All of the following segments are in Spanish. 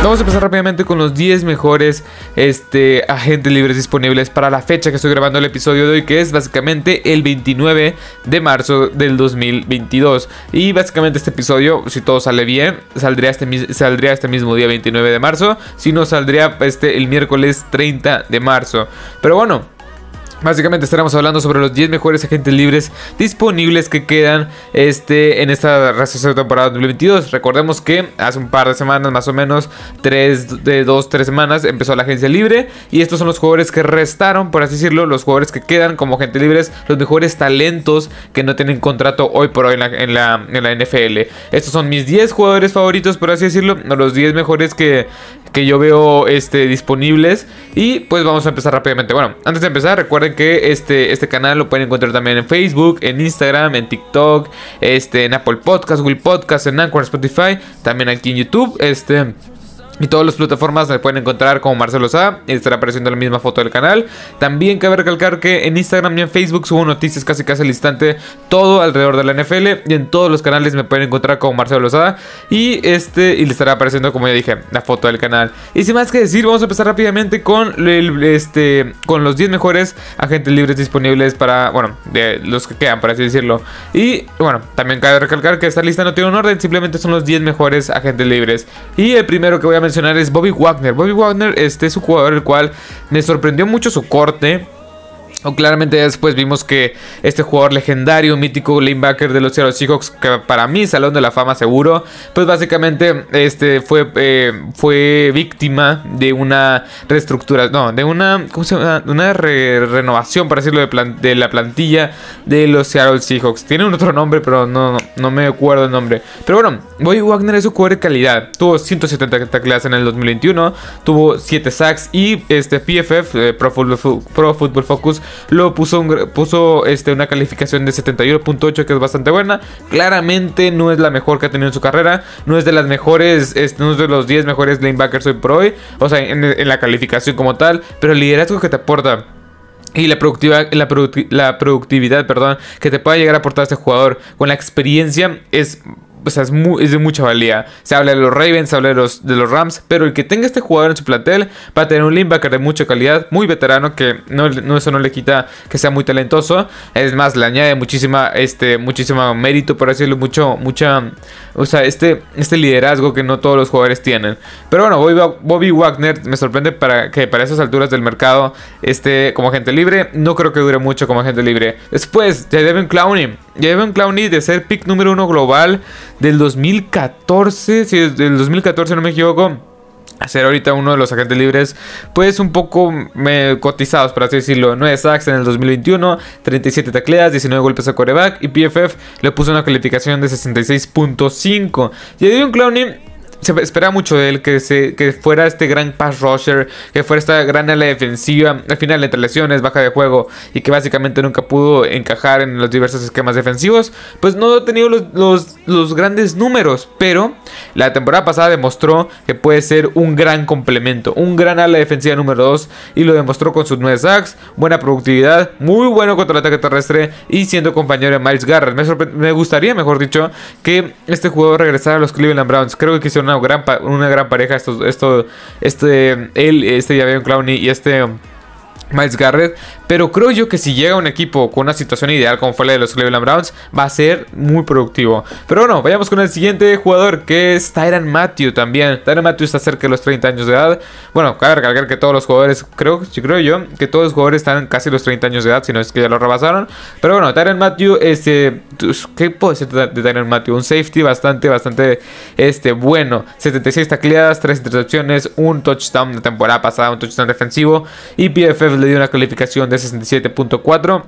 Vamos a empezar rápidamente con los 10 mejores este, agentes libres disponibles para la fecha que estoy grabando el episodio de hoy, que es básicamente el 29 de marzo del 2022. Y básicamente este episodio, si todo sale bien, saldría este, saldría este mismo día 29 de marzo. Si no, saldría este, el miércoles 30 de marzo. Pero bueno. Básicamente estaremos hablando sobre los 10 mejores agentes libres disponibles que quedan este, en esta recesión de temporada 2022. Recordemos que hace un par de semanas, más o menos, 3 de 2, 3 semanas, empezó la agencia libre. Y estos son los jugadores que restaron, por así decirlo, los jugadores que quedan como agentes libres, los mejores talentos que no tienen contrato hoy por hoy en la, en la, en la NFL. Estos son mis 10 jugadores favoritos, por así decirlo, los 10 mejores que, que yo veo este, disponibles. Y pues vamos a empezar rápidamente. Bueno, antes de empezar, recuerden que este, este canal lo pueden encontrar también en Facebook, en Instagram, en TikTok, este, en Apple Podcast, Google Podcast, en Anchor, Spotify, también aquí en YouTube. Este. Y todas las plataformas se pueden encontrar como Marcelo Sá. Estará apareciendo la misma foto del canal. También cabe recalcar que en Instagram y en Facebook subo noticias casi casi al instante. Todo alrededor de la NFL. Y en todos los canales me pueden encontrar como Marcelo Sá. Y este. Y le estará apareciendo, como ya dije, la foto del canal. Y sin más que decir, vamos a empezar rápidamente con este. Con los 10 mejores agentes libres disponibles para. Bueno, de los que quedan, por así decirlo. Y bueno, también cabe recalcar que esta lista no tiene un orden. Simplemente son los 10 mejores agentes libres. Y el primero que voy a es Bobby Wagner. Bobby Wagner este es un jugador el cual me sorprendió mucho su corte. O claramente después vimos que este jugador legendario, mítico linebacker de los Seattle Seahawks, que para mí Salón de la Fama seguro, pues básicamente este fue, eh, fue víctima de una reestructura, no, de una, ¿cómo se llama? Una renovación, para decirlo, de, la plantilla de los Seattle Seahawks. Tiene un otro nombre, pero no, no, me acuerdo el nombre. Pero bueno, Bobby Wagner es un jugador de calidad. Tuvo 170 tacleadas en el 2021, tuvo 7 sacks y este PFF, eh, Pro, Football, Pro Football Focus, lo puso, puso este, una calificación de 71.8 que es bastante buena. Claramente no es la mejor que ha tenido en su carrera. No es de las mejores, no es de los 10 mejores lanebackers hoy por hoy. O sea, en, la calificación como tal. Pero el liderazgo que te aporta y la, productividad, la, la, productividad perdón, que te pueda llegar a aportar este jugador con la experiencia es o sea, es, de mucha valía. Se habla de los Ravens, se habla de los, de los Rams, pero el que tenga este jugador en su plantel va a tener un linebacker de mucha calidad, muy veterano, que no, eso no le quita que sea muy talentoso. Es más, le añade muchísima, este, muchísimo mérito, por decirlo, mucho, mucha, o sea, este, este liderazgo que no todos los jugadores tienen. Pero bueno, Bobby, Bobby Wagner me sorprende para que para esas alturas del mercado esté como agente libre. No creo que dure mucho como agente libre. Después, Devin Clowney. Devin Clowney de ser pick número uno global del 2014, si es del 2014 no me equivoco, a ser ahorita uno de los agentes libres, pues un poco cotizados, por así decirlo. 9 sacks en el 2021, 37 tacleas, 19 golpes a coreback y PFF le puso una calificación de 66.5. Y Devin Clowney se espera mucho de él que, se, que fuera este gran pass rusher, que fuera esta gran ala defensiva, al final entre lesiones, baja de juego y que básicamente nunca pudo encajar en los diversos esquemas defensivos, pues no ha tenido los, grandes números, pero la temporada pasada demostró que puede ser un gran complemento, un gran ala defensiva número 2 y lo demostró con sus 9 sacks, buena productividad, muy bueno contra el ataque terrestre y siendo compañero de Miles Garrett. Me, gustaría, mejor dicho, que este jugador regresara a los Cleveland Browns. Creo que hicieron una gran, una gran pareja. Esto, este, él, este Javier Clowney y este Miles Garrett. Pero creo yo que si llega un equipo con una situación ideal como fue la de los Cleveland Browns, va a ser muy productivo. Pero bueno, vayamos con el siguiente jugador que es Tyron Matthew también. Tyron Matthew está cerca de los 30 años de edad. Bueno, cabe recalcar que todos los jugadores, creo, creo yo, que todos los jugadores están casi los 30 años de edad, si no es que ya lo rebasaron. Pero bueno, Tyron Matthew, este, pues, ¿qué puedo decir de Tyron Matthew? Un safety bastante, bastante, este, bueno. 76 tacleadas, 3 intercepciones, un touchdown de temporada pasada, un touchdown defensivo. Y PFF le dio una calificación de 67.4.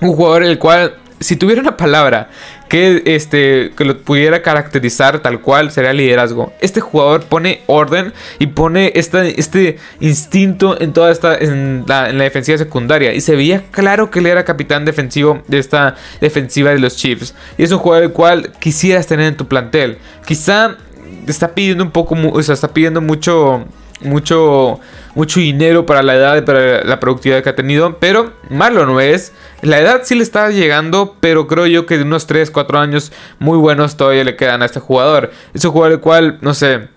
Un jugador el cual, si tuviera una palabra que, este, que lo pudiera caracterizar tal cual, sería liderazgo. Este jugador pone orden y pone este instinto en toda esta, en la, en la, defensiva secundaria. Y se veía claro que él era capitán defensivo de esta defensiva de los Chiefs. Y es un jugador el cual quisieras tener en tu plantel. Quizá está pidiendo un poco, o sea, está pidiendo mucho mucho, mucho dinero para la edad para la productividad que ha tenido. Pero malo no es. La edad sí le está llegando, pero creo yo que de unos 3, 4 años muy buenos todavía le quedan a este jugador. Es un jugador el cual, no sé,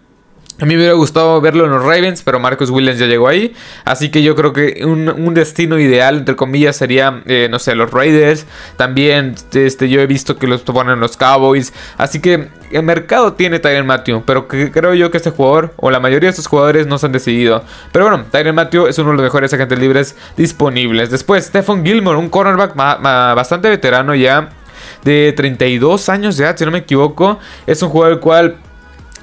A mí me hubiera gustado verlo en los Ravens, pero Marcus Williams ya llegó ahí. Así que yo creo que un, destino ideal, entre comillas, sería, eh, no sé, los Raiders. También este, yo he visto que los ponen los Cowboys. Así que el mercado tiene Tyron Matthew. Pero creo yo que este jugador, o la mayoría de estos jugadores, no se han decidido. Pero bueno, Tyron Matthew es uno de los mejores agentes libres disponibles. Después, Stephon Gilmore, un cornerback bastante veterano ya. De 32 años de edad, si no me equivoco. Es un jugador el cual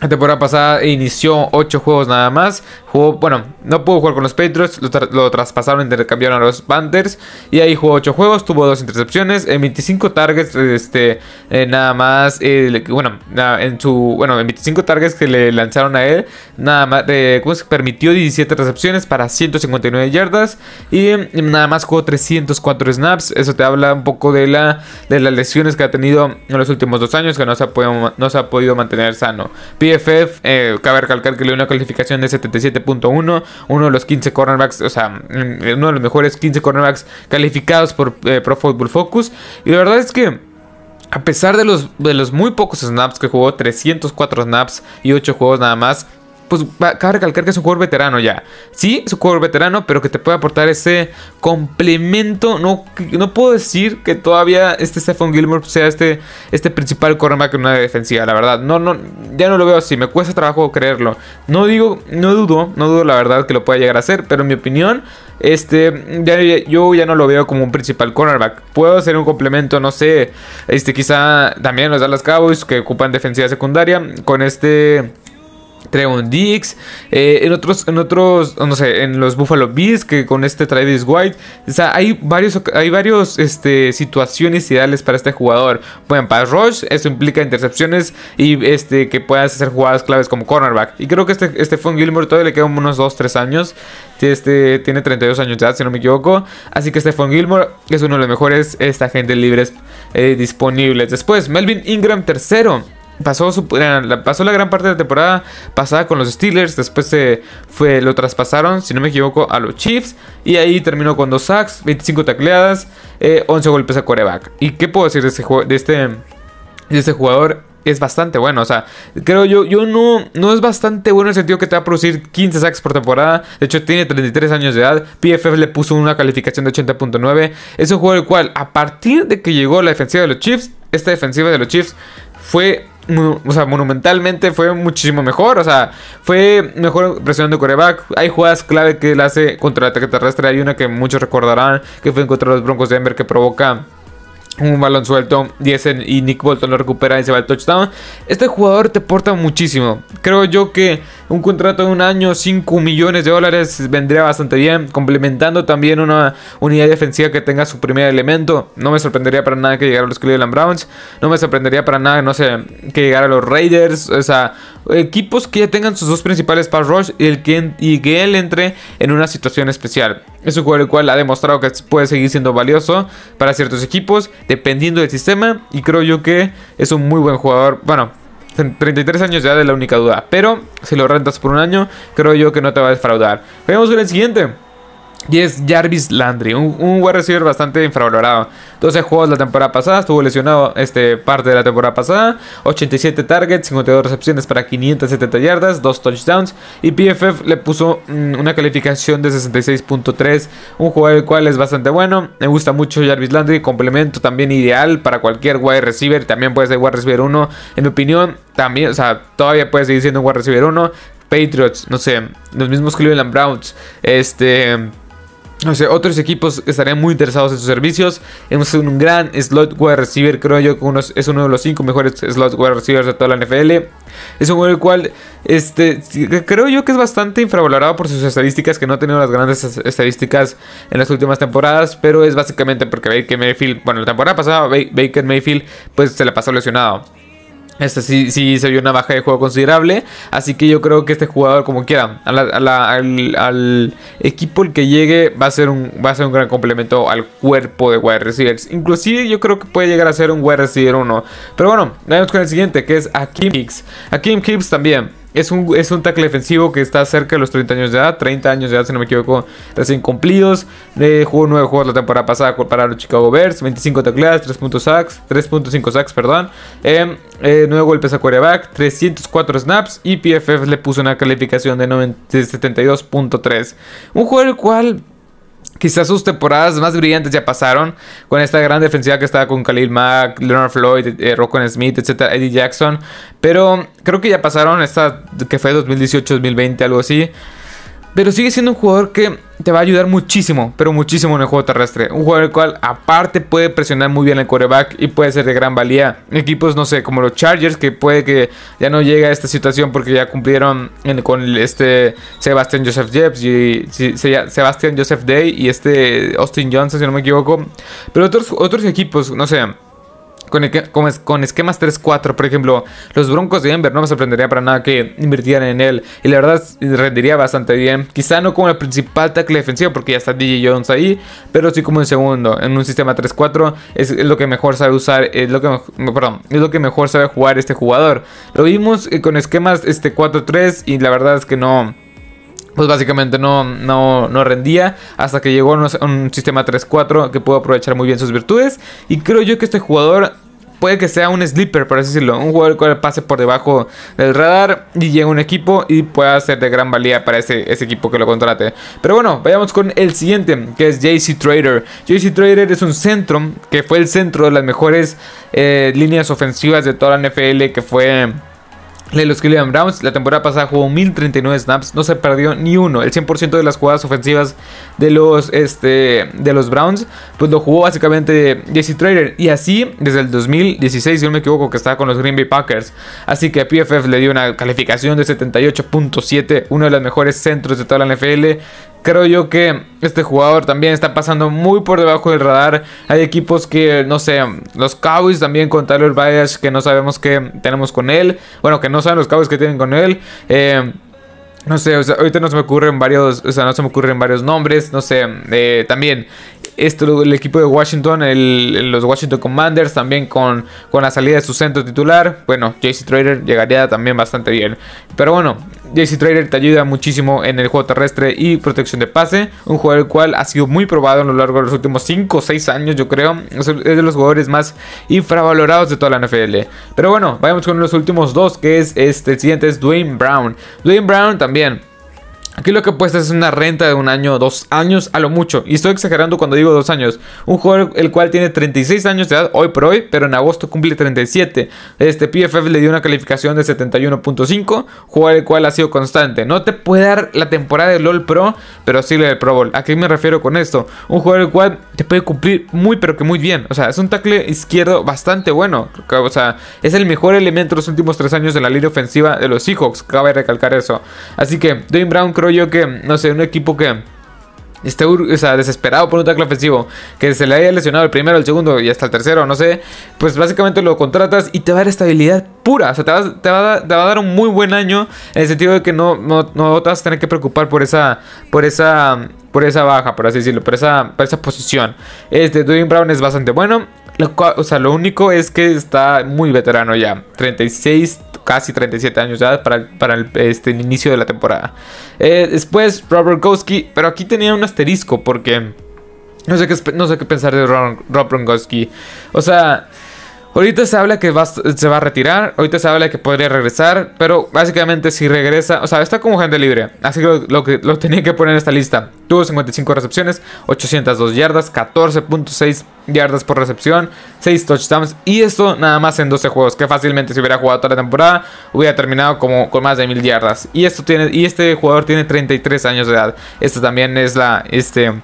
la temporada pasada inició 8 juegos nada más. Jugó, bueno, no pudo jugar con los Patriots, lo, traspasaron, intercambiaron a los Panthers. Y ahí jugó 8 juegos, tuvo 2 intercepciones, en 25 targets, este, eh, nada más, bueno, en su, bueno, en 25 targets que le lanzaron a él, nada más, ¿cómo se permitió 17 recepciones para 159 yardas. Y nada más jugó 304 snaps. Eso te habla un poco de, la, de las lesiones que ha tenido en los últimos dos años, que no se ha podido, no se ha podido mantener sano. PFF, eh, cabe recalcar que le dio una calificación de 77.1, uno de los 15 cornerbacks, o sea, mm, uno de los mejores 15 cornerbacks calificados por eh, Pro Football Focus. Y la verdad es que a pesar de los, de los muy pocos snaps que jugó, 304 snaps y 8 juegos nada más, pues cabe recalcar que es un jugador veterano ya. Sí, es un jugador veterano, pero que te puede aportar ese complemento. No, no puedo decir que todavía este Stephon Gilmore sea este, este principal cornerback en una defensiva, la verdad. No, no, ya no lo veo así, me cuesta trabajo creerlo. No digo, no dudo, no dudo la verdad que lo pueda llegar a hacer, pero en mi opinión, este, yo ya no lo veo como un principal cornerback. Puedo ser un complemento, no sé, este quizá también los Dallas Cowboys que ocupan defensiva secundaria con este Trevon Dix, eh, en otros, en otros, no sé, en los Buffalo Bills, que con este Travis White, o sea, hay varios, hay varios, este, situaciones ideales para este jugador. Pueden pass rush, eso implica intercepciones y, este, que puedas hacer jugadas claves como cornerback. Y creo que este, este Fon Gilmore todavía le quedan unos 2-3 años. Este, tiene 32 años de edad, si no me equivoco. Así que Stephon Gilmore es uno de los mejores esta gente libres eh, disponibles. Después, Melvin Ingram tercero pasó, la, pasó la gran parte de la temporada pasada con los Steelers. Después se fue, lo traspasaron, si no me equivoco, a los Chiefs. Y ahí terminó con dos sacks, 25 tacleadas, 11 eh, golpes a coreback. ¿Y qué puedo decir de este, de este, de este jugador? Es bastante bueno, o sea, creo yo, yo no, no es bastante bueno en el sentido que te va a producir 15 sacks por temporada. De hecho, tiene 33 años de edad. PFF le puso una calificación de 80.9. Es un juego el cual, a partir de que llegó la defensiva de los Chiefs, esta defensiva de los Chiefs fue o sea, monumentalmente fue muchísimo mejor. O sea, fue mejor presión de coreback. Hay jugadas clave que él hace contra el ataque terrestre. Hay una que muchos recordarán que fue contra los Broncos de Denver que provoca un balón suelto y, Nick Bolton lo recupera y se va al touchdown. Este jugador te porta muchísimo. Creo yo que un contrato de un año, 5 millones de dólares, vendría bastante bien. Complementando también una unidad defensiva que tenga su primer elemento. No me sorprendería para nada que llegara a los Cleveland Browns. No me sorprendería para nada, no sé, que llegara a los Raiders. O sea, equipos que ya tengan sus dos principales pass rush y, el que, y que él entre en una situación especial. Es un jugador el cual ha demostrado que puede seguir siendo valioso para ciertos equipos, dependiendo del sistema. Y creo yo que es un muy buen jugador. Bueno, 33 años ya de la única duda. Pero si lo rentas por un año, creo yo que no te va a defraudar. Vamos con el siguiente. Y es Jarvis Landry, un, wide receiver bastante infravalorado. 12 juegos la temporada pasada, estuvo lesionado este, parte de la temporada pasada. 87 targets, 52 recepciones para 570 yardas, 2 touchdowns. Y PFF le puso mm, una calificación de 66.3. Un jugador el cual es bastante bueno. Me gusta mucho Jarvis Landry, complemento también ideal para cualquier wide receiver. También puede ser wide receiver 1. En mi opinión, también, o sea, todavía puede seguir siendo un wide receiver 1. Patriots, no sé, los mismos Cleveland Browns, este no sé, otros equipos estarían muy interesados en sus servicios. Es un gran slot wide receiver, creo yo que es uno de los cinco mejores slot wide receivers de toda la NFL. Es un jugador el cual este, creo yo que es bastante infravalorado por sus estadísticas, que no ha tenido las grandes estadísticas en las últimas temporadas, pero es básicamente porque Baker Mayfield, bueno, la temporada pasada Baker Mayfield pues se la pasó lesionado. Este sí, sí se vio una baja de juego considerable. Así que yo creo que este jugador, como quiera, al, equipo el que llegue, va a, ser un, va a ser un gran complemento al cuerpo de wide receivers. Inclusive yo creo que puede llegar a ser un wide receiver 1. Pero bueno, vamos con el siguiente, que es Akim Hicks. Akim Hicks también es un, es un tackle defensivo que está cerca de los 30 años de edad, 30 años de edad si no me equivoco, recién cumplidos. Eh, jugó 9 juegos la temporada pasada para los Chicago Bears, 25 tacleadas, 3.5 sacks, 3.5 sacks, perdón. Eh, eh, 9 golpes a quarterback, 304 snaps y PFF le puso una calificación de, de 72.3. Un juego el cual Quizás sus temporadas más brillantes ya pasaron con esta gran defensiva que estaba con Khalil Mack, Leonard Floyd, eh, Smith, etcétera, Eddie Jackson. Pero creo que ya pasaron esta que fue 2018-2020, algo así. Pero sigue siendo un jugador que te va a ayudar muchísimo, pero muchísimo en el juego terrestre. Un jugador el cual aparte puede presionar muy bien el quarterback y puede ser de gran valía. Equipos, no sé, como los Chargers, que puede que ya no llegue a esta situación porque ya cumplieron con este Sebastian Joseph Jeffs y Sebastian Joseph Day y este Austin Johnson, si no me equivoco. Pero otros equipos, no sé con, con, esquemas 3-4, por ejemplo, los Broncos de Denver no me sorprendería para nada que invirtieran en él. Y la verdad rendiría bastante bien. Quizá no como el principal tackle defensivo porque ya está DJ Jones ahí, pero sí como en segundo. En un sistema 3-4 es, lo que mejor sabe usar, es lo que, perdón, es lo que mejor sabe jugar este jugador. Lo vimos eh, con esquemas este 4-3 y la verdad es que no pues básicamente no, no, no, rendía hasta que llegó a un, sistema 3-4 que pudo aprovechar muy bien sus virtudes. Y creo yo que este jugador puede que sea un sleeper, por así decirlo. Un jugador que pase por debajo del radar y llegue a un equipo y pueda ser de gran valía para ese, ese equipo que lo contrate. Pero bueno, vayamos con el siguiente, que es JC Trader. JC Trader es un centro que fue el centro de las mejores eh, líneas ofensivas de toda la NFL, que fue de los Cleveland Browns, la temporada pasada jugó 1039 snaps, no se perdió ni uno. El 100% de las jugadas ofensivas de los, este, de los Browns, pues lo jugó básicamente Jesse Trader. Y así desde el 2016, si no me equivoco, que estaba con los Green Bay Packers. Así que a PFF le dio una calificación de 78.7, uno de los mejores centros de toda la NFL. Creo yo que este jugador también está pasando muy por debajo del radar. Hay equipos que, no sé, los Cowboys también con Tyler Baez, que no sabemos qué tenemos con él. Bueno, que no saben los Cowboys que tienen con él. Eh, no sé, ahorita no se me ocurren varios, o sea, no se me ocurren varios nombres, no sé, eh, también esto, el equipo de Washington, los Washington Commanders, también con, con la salida de su centro titular, bueno, JC Trader llegaría también bastante bien. Pero bueno, JC Trader te ayuda muchísimo en el juego terrestre y protección de pase. Un jugador el cual ha sido muy probado a lo largo de los últimos 5 o 6 años, yo creo. Es de los jugadores más infravalorados de toda la NFL. Pero bueno, vayamos con los últimos dos, que es este, el siguiente es Dwayne Brown. Dwayne Brown también Aquí lo que puesto es una renta de un año, dos años a lo mucho. Y estoy exagerando cuando digo dos años. Un jugador el cual tiene 36 años de edad hoy por hoy, pero en agosto cumple 37. Este PFF le dio una calificación de 71.5. Jugador el cual ha sido constante. No te puede dar la temporada de LOL Pro, pero sí la del Pro Bowl. ¿A qué me refiero con esto? Un jugador el cual te puede cumplir muy, pero que muy bien. O sea, es un tackle izquierdo bastante bueno. O sea, es el mejor elemento de los últimos tres años de la línea ofensiva de los Seahawks. Cabe recalcar eso. Así que, Dwayne Brown creo yo que, no sé, un equipo que esté o sea, desesperado por un tackle ofensivo, que se le haya lesionado el primero, el segundo y hasta el tercero, no sé, pues básicamente lo contratas y te va a dar estabilidad pura. O sea, te va, te va, a, dar un muy buen año en el sentido de que no, no, no, te vas a tener que preocupar por esa, por esa, por esa baja, por así decirlo, por esa, por esa posición. Este, Dwayne Brown es bastante bueno. o sea, lo único es que está muy veterano ya. 36 casi 37 años ya para, para el, este, inicio de la temporada. Eh, después Robert Gosky, pero aquí tenía un asterisco porque no sé qué, no sé qué pensar de Rob, Rob O sea, Ahorita se habla que se va a retirar, ahorita se habla que podría regresar, pero básicamente si regresa, o sea, está como gente libre, así que lo, que lo tenía que poner en esta lista. Tuvo 55 recepciones, 802 yardas, 14.6 yardas por recepción, 6 touchdowns y esto nada más en 12 juegos, que fácilmente si hubiera jugado toda la temporada hubiera terminado como con más de 1000 yardas. Y esto tiene y este jugador tiene 33 años de edad. Esto también es la este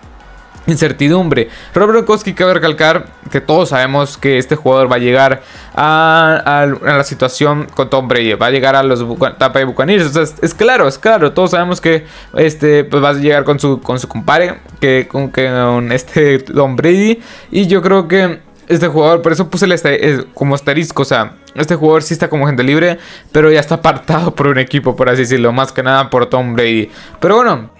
incertidumbre. Robert Gronkowski cabe recalcar que todos sabemos que este jugador va a llegar a, la situación con Tom Brady, va a llegar a los Tampa Bay Buccaneers. es claro, es claro, todos sabemos que este pues, va a llegar con su con su compadre, que con, este Tom Brady y yo creo que este jugador, por eso puse el este, como asterisco, o sea, este jugador sí está como gente libre, pero ya está apartado por un equipo, por así decirlo, más que nada por Tom Brady. Pero bueno,